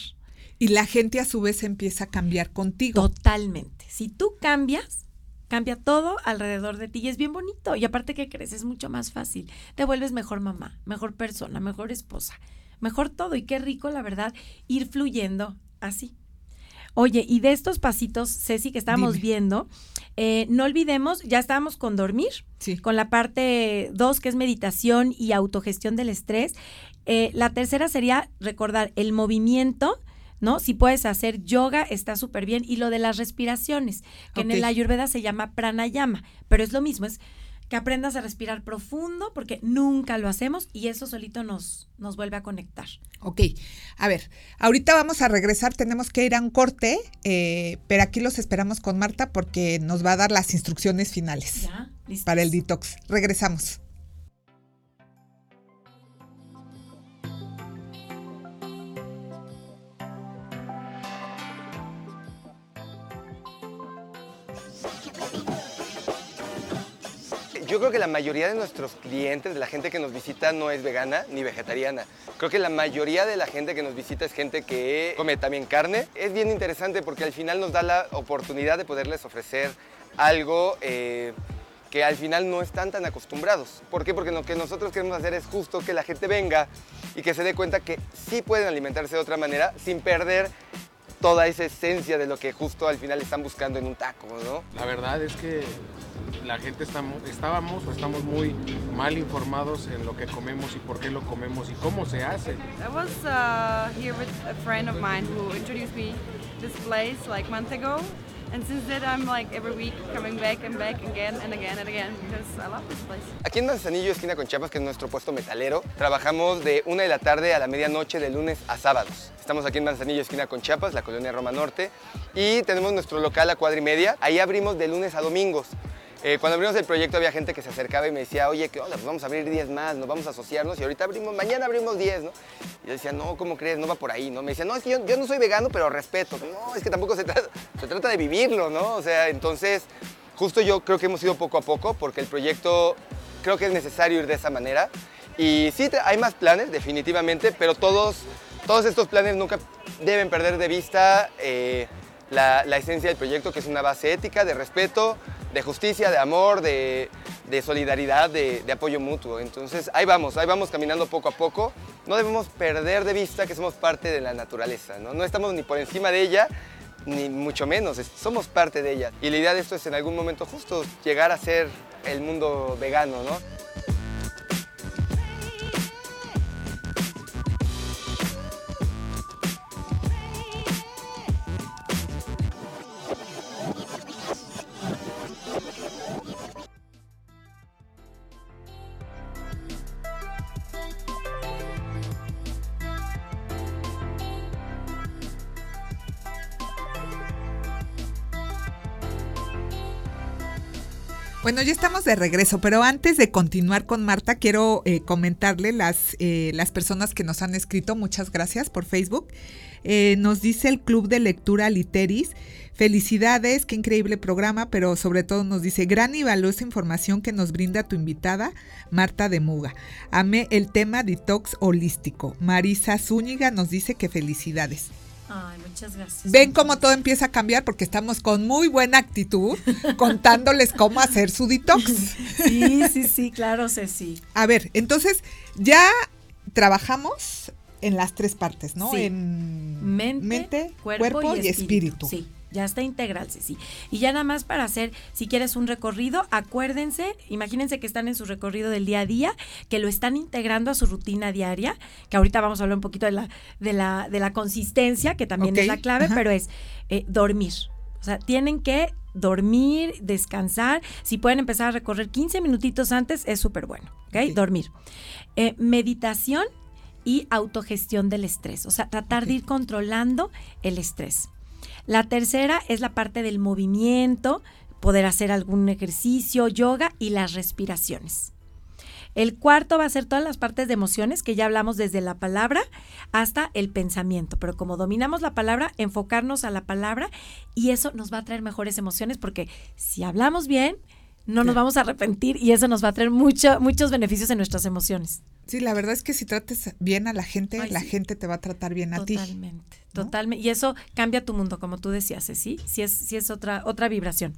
Y la gente a su vez empieza a cambiar contigo. Totalmente. Si tú cambias, cambia todo alrededor de ti y es bien bonito. Y aparte que crees, es mucho más fácil. Te vuelves mejor mamá, mejor persona, mejor esposa, mejor todo. Y qué rico, la verdad, ir fluyendo así. Oye, y de estos pasitos, Ceci, que estábamos Dime. viendo, eh, no olvidemos, ya estábamos con dormir, Sí. con la parte 2, que es meditación y autogestión del estrés. Eh, la tercera sería recordar el movimiento, ¿no? Si puedes hacer yoga, está súper bien. Y lo de las respiraciones, que en el ayurveda se llama pranayama, pero es lo mismo, es que aprendas a respirar profundo porque nunca lo hacemos y eso solito nos, nos vuelve a conectar. Ok, a ver, ahorita vamos a regresar, tenemos que ir a un corte, eh, pero aquí los esperamos con Marta porque nos va a dar las instrucciones finales ¿Ya? Para el detox. Regresamos. Yo creo que la mayoría de nuestros clientes, de la gente que nos visita, no es vegana ni vegetariana. Creo que la mayoría de la gente que nos visita es gente que come también carne. Es bien interesante porque al final nos da la oportunidad de poderles ofrecer algo eh, que al final no están tan acostumbrados. ¿Por qué? Porque lo que nosotros queremos hacer es justo que la gente venga y que se dé cuenta que sí pueden alimentarse de otra manera sin perder toda esa esencia de lo que justo al final están buscando en un taco, ¿no? La verdad es que la gente estamos, estábamos o estamos muy mal informados en lo que comemos y por qué lo comemos y cómo se hace. I was uh, here with a friend of mine who introduced me this place like month ago. And since then, I'm like every week coming back and back again and again and again because I love this place. Aquí en Manzanillo, esquina con Chiapas, que es nuestro puesto metalero, trabajamos de una de la tarde a la medianoche de lunes a sábados. Estamos aquí en Manzanillo, esquina con Chiapas, la colonia Roma Norte, y tenemos nuestro local a cuadra y media. Ahí abrimos de lunes a domingos. Eh, cuando abrimos el proyecto había gente que se acercaba y me decía, oye, ¿qué onda? Pues vamos a abrir 10 más, nos vamos a asociarnos y ahorita abrimos, mañana abrimos 10, ¿no? Y yo decía, no, ¿cómo crees? No va por ahí, ¿no? Me decía, no, es que yo, no soy vegano, pero respeto. No, es que tampoco se trata, de vivirlo, ¿no? O sea, entonces, justo yo creo que hemos ido poco a poco porque el proyecto creo que es necesario ir de esa manera. Y sí, hay más planes, definitivamente, pero todos, todos estos planes nunca deben perder de vista eh, la esencia del proyecto, que es una base ética, de respeto, de justicia, de amor, de, solidaridad, de, de apoyo mutuo. Entonces, ahí vamos, ahí vamos caminando poco a poco. No debemos perder de vista que somos parte de la naturaleza, ¿no? No estamos ni por encima de ella, ni mucho menos, somos parte de ella. Y la idea de esto es en algún momento justo llegar a ser el mundo vegano, ¿no? Bueno, ya estamos de regreso, pero antes de continuar con Marta, quiero eh, comentarle las, eh, las personas que nos han escrito, muchas gracias por Facebook. Eh, nos dice el Club de Lectura Literis, felicidades, qué increíble programa, pero sobre todo nos dice gran y valiosa información que nos brinda tu invitada, Marta de Muga. Amé el tema detox holístico. Marisa Zúñiga nos dice que felicidades. Ay, muchas gracias. Ven cómo todo empieza a cambiar porque estamos con muy buena actitud contándoles cómo hacer su detox. Sí, sí, sí, claro, Ceci. A ver, entonces ya trabajamos en las tres partes, ¿no? Sí. En Mente, cuerpo, y, espíritu. Sí, ya está integral, sí, sí. Y ya nada más para hacer, si quieres un recorrido, acuérdense, imagínense que están en su recorrido del día a día, que lo están integrando a su rutina diaria, que ahorita vamos a hablar un poquito de la, de la, de la consistencia, que también es la clave, ajá. pero es eh, dormir. O sea, tienen que dormir, descansar. Si pueden empezar a recorrer 15 minutitos antes, es súper bueno. ¿ok? Ok. Dormir. Eh, meditación y autogestión del estrés. O sea, tratar de ir controlando el estrés. La tercera es la parte del movimiento, poder hacer algún ejercicio, yoga y las respiraciones. El cuarto va a ser todas las partes de emociones, que ya hablamos desde la palabra hasta el pensamiento. Pero como dominamos la palabra, enfocarnos a la palabra y eso nos va a traer mejores emociones porque si hablamos bien, no nos vamos a arrepentir y eso nos va a traer mucho, muchos beneficios en nuestras emociones. Sí, la verdad es que si trates bien a la gente, Ay, la sí. gente te va a tratar bien a ti. Totalmente, ¿no? totalmente. Y eso cambia tu mundo, como tú decías, ¿sí? Sí es, sí es otra, otra vibración.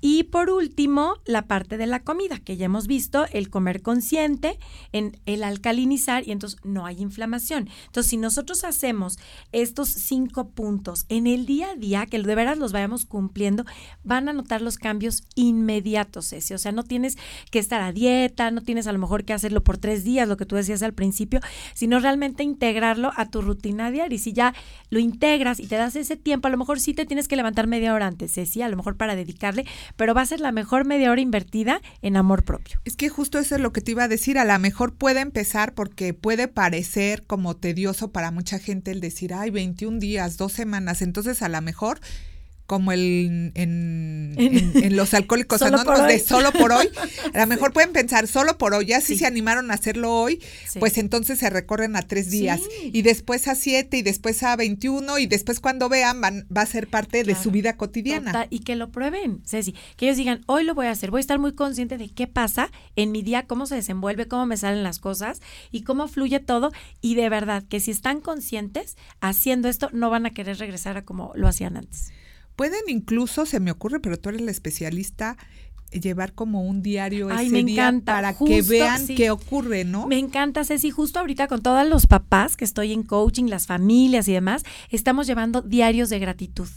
Y por último, la parte de la comida, que ya hemos visto, el comer consciente, en el alcalinizar y entonces no hay inflamación. Entonces, si nosotros hacemos estos cinco puntos en el día a día, que de veras los vayamos cumpliendo, van a notar los cambios inmediatos, Ceci. O sea, no tienes que estar a dieta, no tienes a lo mejor que hacerlo por tres días, lo que tú decías al principio, sino realmente integrarlo a tu rutina diaria. Y si ya lo integras y te das ese tiempo, a lo mejor sí te tienes que levantar media hora antes, Ceci, a lo mejor para dedicarle, pero va a ser la mejor media hora invertida en amor propio. Es que justo eso es lo que te iba a decir. A lo mejor puede empezar porque puede parecer como tedioso para mucha gente el decir, ay, 21 días, dos semanas. Entonces, a lo mejor, como el, en, en- en los alcohólicos anónimos de solo por hoy, a lo mejor pueden pensar solo por hoy. Ya si Sí. se animaron a hacerlo hoy, Sí. pues entonces se recorren a tres días. Y después a siete, y después a 21, y después cuando vean, van, va a ser parte de su vida cotidiana. Total, y que lo prueben, Ceci. Que ellos digan, hoy lo voy a hacer. Voy a estar muy consciente de qué pasa en mi día, cómo se desenvuelve, cómo me salen las cosas y cómo fluye todo. Y de verdad, que si están conscientes haciendo esto, no van a querer regresar a como lo hacían antes. Pueden incluso, se me ocurre, pero tú eres la especialista, llevar como un diario Ay, ese me día encanta, para que vean sí. qué ocurre, ¿no? Me encanta, Ceci, justo ahorita con todos los papás que estoy en coaching, las familias y demás, estamos llevando diarios de gratitud.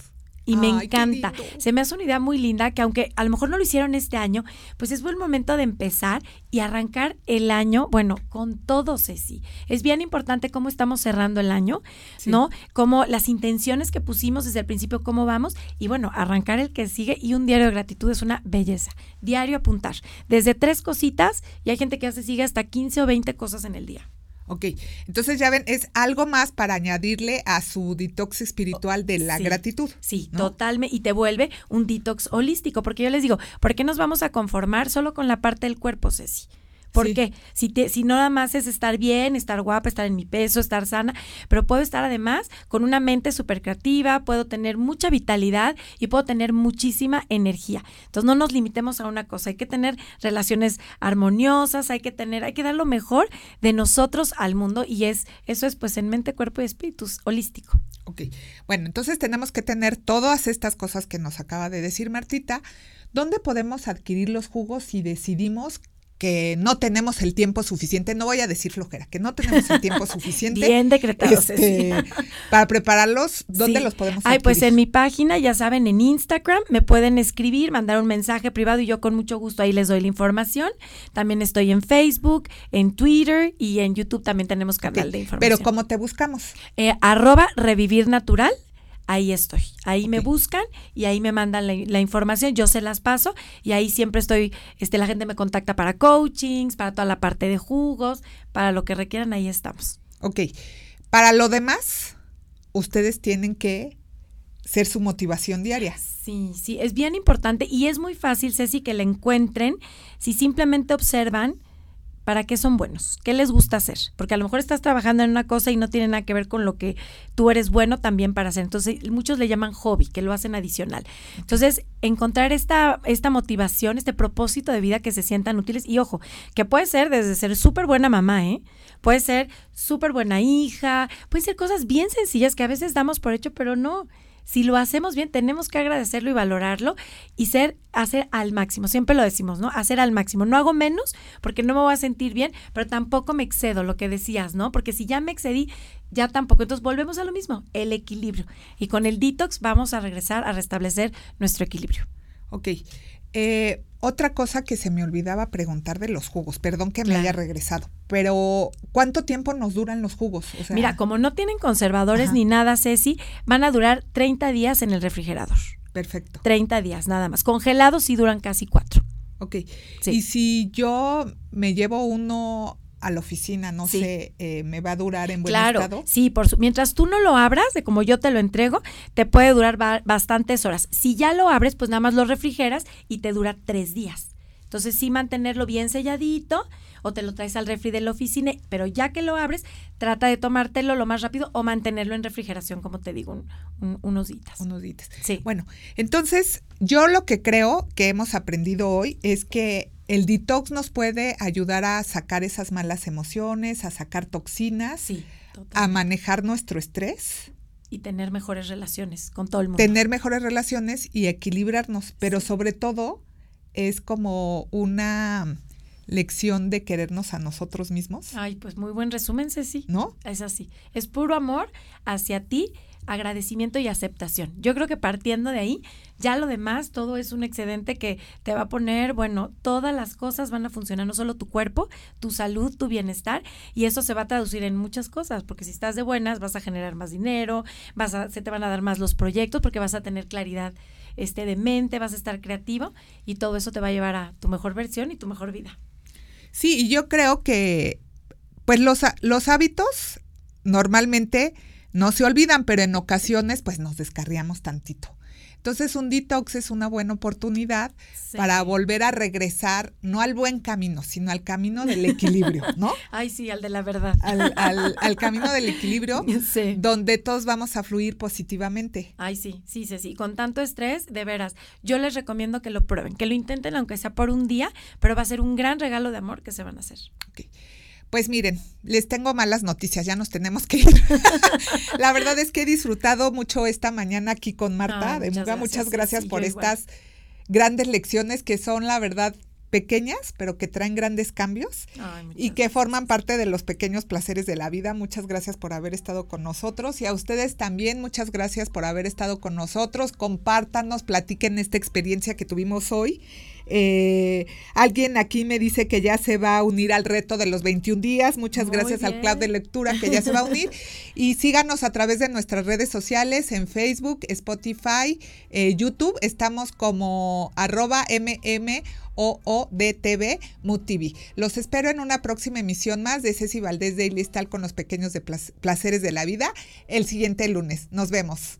Y me Ay, encanta. Se me hace una idea muy linda que aunque a lo mejor no lo hicieron este año, pues es buen momento de empezar y arrancar el año, bueno, con todo, Ceci. Es bien importante cómo estamos cerrando el año, Sí. ¿no? Como las intenciones que pusimos desde el principio, cómo vamos, y bueno, arrancar el que sigue y un diario de gratitud es una belleza. Diario apuntar. Desde tres cositas y hay gente que hace sigue hasta 15 o 20 cosas en el día. Ok, entonces ya ven, es algo más para añadirle a su detox espiritual de la Sí. gratitud. Sí, ¿no? totalmente. Y te vuelve un detox holístico. Porque yo les digo, ¿por qué nos vamos a conformar solo con la parte del cuerpo, Ceci? ¿Por Sí. qué? Si, te, si nada más es estar bien, estar guapa, estar en mi peso, estar sana, pero puedo estar además con una mente súper creativa, puedo tener mucha vitalidad y puedo tener muchísima energía. Entonces no nos limitemos a una cosa, hay que tener relaciones armoniosas, hay que tener, hay que dar lo mejor de nosotros al mundo y es eso es pues en mente, cuerpo y espíritu, holístico. Ok, bueno, entonces tenemos que tener todas estas cosas que nos acaba de decir Martita. ¿Dónde podemos adquirir los jugos si decidimos que no tenemos el tiempo suficiente? No voy a decir flojera, que no tenemos el tiempo suficiente. Bien decretado, este, para prepararlos. ¿Dónde Sí. los podemos Ay, adquirir? pues en mi página, ya saben, en Instagram me pueden escribir, mandar un mensaje privado y yo con mucho gusto ahí les doy la información. También estoy en Facebook, en Twitter y en YouTube también tenemos canal de información. Pero ¿cómo te buscamos? Eh, arroba revivir natural. Ahí estoy. Ahí me buscan y ahí me mandan la, la información, yo se las paso y ahí siempre estoy, este, la gente me contacta para coachings, para toda la parte de jugos, para lo que requieran, ahí estamos. Ok, para lo demás, ustedes tienen que ser su motivación diaria. Sí, sí, es bien importante y es muy fácil, Ceci, que la encuentren si simplemente observan para qué son buenos, qué les gusta hacer, porque a lo mejor estás trabajando en una cosa y no tiene nada que ver con lo que tú eres bueno también para hacer. Entonces, muchos le llaman hobby, que lo hacen adicional. Entonces, encontrar esta, esta motivación, este propósito de vida que se sientan útiles y ojo, que puede ser desde ser súper buena mamá, ¿eh? Puede ser súper buena hija, pueden ser cosas bien sencillas que a veces damos por hecho, pero no. Si lo hacemos bien, tenemos que agradecerlo y valorarlo y ser, hacer al máximo. Siempre lo decimos, ¿no? Hacer al máximo. No hago menos porque no me voy a sentir bien, pero tampoco me excedo, lo que decías, ¿no? Porque si ya me excedí, ya tampoco. Entonces volvemos a lo mismo, el equilibrio. Y con el detox vamos a regresar a restablecer nuestro equilibrio. Ok. Eh, otra cosa que se me olvidaba preguntar de los jugos, perdón que me haya regresado, pero ¿cuánto tiempo nos duran los jugos? O sea, Mira, como no tienen conservadores Ajá. ni nada, Ceci, van a durar 30 días en el refrigerador. Perfecto. 30 días nada más. Congelados sí duran casi cuatro. Ok. Sí. Y si yo me llevo uno a la oficina, no Sí. sé, eh, ¿me va a durar en buen Claro, estado? sí, por su- mientras tú no lo abras, de como yo te lo entrego, te puede durar ba- bastantes horas. Si ya lo abres, pues nada más lo refrigeras y te dura tres días. Entonces sí mantenerlo bien selladito o te lo traes al refri de la oficina, pero ya que lo abres, trata de tomártelo lo más rápido o mantenerlo en refrigeración, como te digo, un- un- unos días. Unos días. Sí. Bueno, entonces yo lo que creo que hemos aprendido hoy es que el detox nos puede ayudar a sacar esas malas emociones, a sacar toxinas, Sí, a manejar nuestro estrés, y tener mejores relaciones con todo el mundo. tener mejores relaciones y equilibrarnos, pero sobre todo es como una lección de querernos a nosotros mismos, Ay, pues muy buen resumen, Ceci. ¿no? Es así. Es puro amor hacia ti, agradecimiento y aceptación. Yo creo que partiendo de ahí, ya lo demás, todo es un excedente que te va a poner, bueno, todas las cosas van a funcionar, no solo tu cuerpo, tu salud, tu bienestar, y eso se va a traducir en muchas cosas, porque si estás de buenas, vas a generar más dinero, vas a, se te van a dar más los proyectos, porque vas a tener claridad este, de mente, vas a estar creativo, y todo eso te va a llevar a tu mejor versión y tu mejor vida. Sí, y yo creo que pues los, los hábitos normalmente no se olvidan, pero en ocasiones pues nos descarriamos tantito. Entonces un detox es una buena oportunidad Sí. para volver a regresar, no al buen camino, sino al camino del equilibrio, ¿no? Ay, sí, al de la verdad. Al, al- al camino del equilibrio, Sí. donde todos vamos a fluir positivamente. Ay, sí, sí, sí, sí. Con tanto estrés, de veras, yo les recomiendo que lo prueben, que lo intenten, aunque sea por un día, pero va a ser un gran regalo de amor que se van a hacer. Pues miren, les tengo malas noticias, ya nos tenemos que ir. la verdad es que he disfrutado mucho esta mañana aquí con Marta Ay, de muchas Muga. gracias, Muchas gracias sí, por igual. estas grandes lecciones que son, la verdad, pequeñas, pero que traen grandes cambios Ay, y que forman parte de los pequeños placeres de la vida. Muchas gracias por haber estado con nosotros y a ustedes también muchas gracias por haber estado con nosotros. Compártanos, platiquen esta experiencia que tuvimos hoy. Eh, alguien aquí me dice que ya se va a unir al reto de los 21 días. Muchas Muy gracias al. Club de Lectura que ya se va a unir. y síganos a través de nuestras redes sociales en Facebook, Spotify, eh, YouTube. Estamos como arroba mm o DTV MUTV. Los espero en una próxima emisión más de Ceci Valdés de Ilistal con los pequeños de plac- placeres de la vida el siguiente lunes. Nos vemos.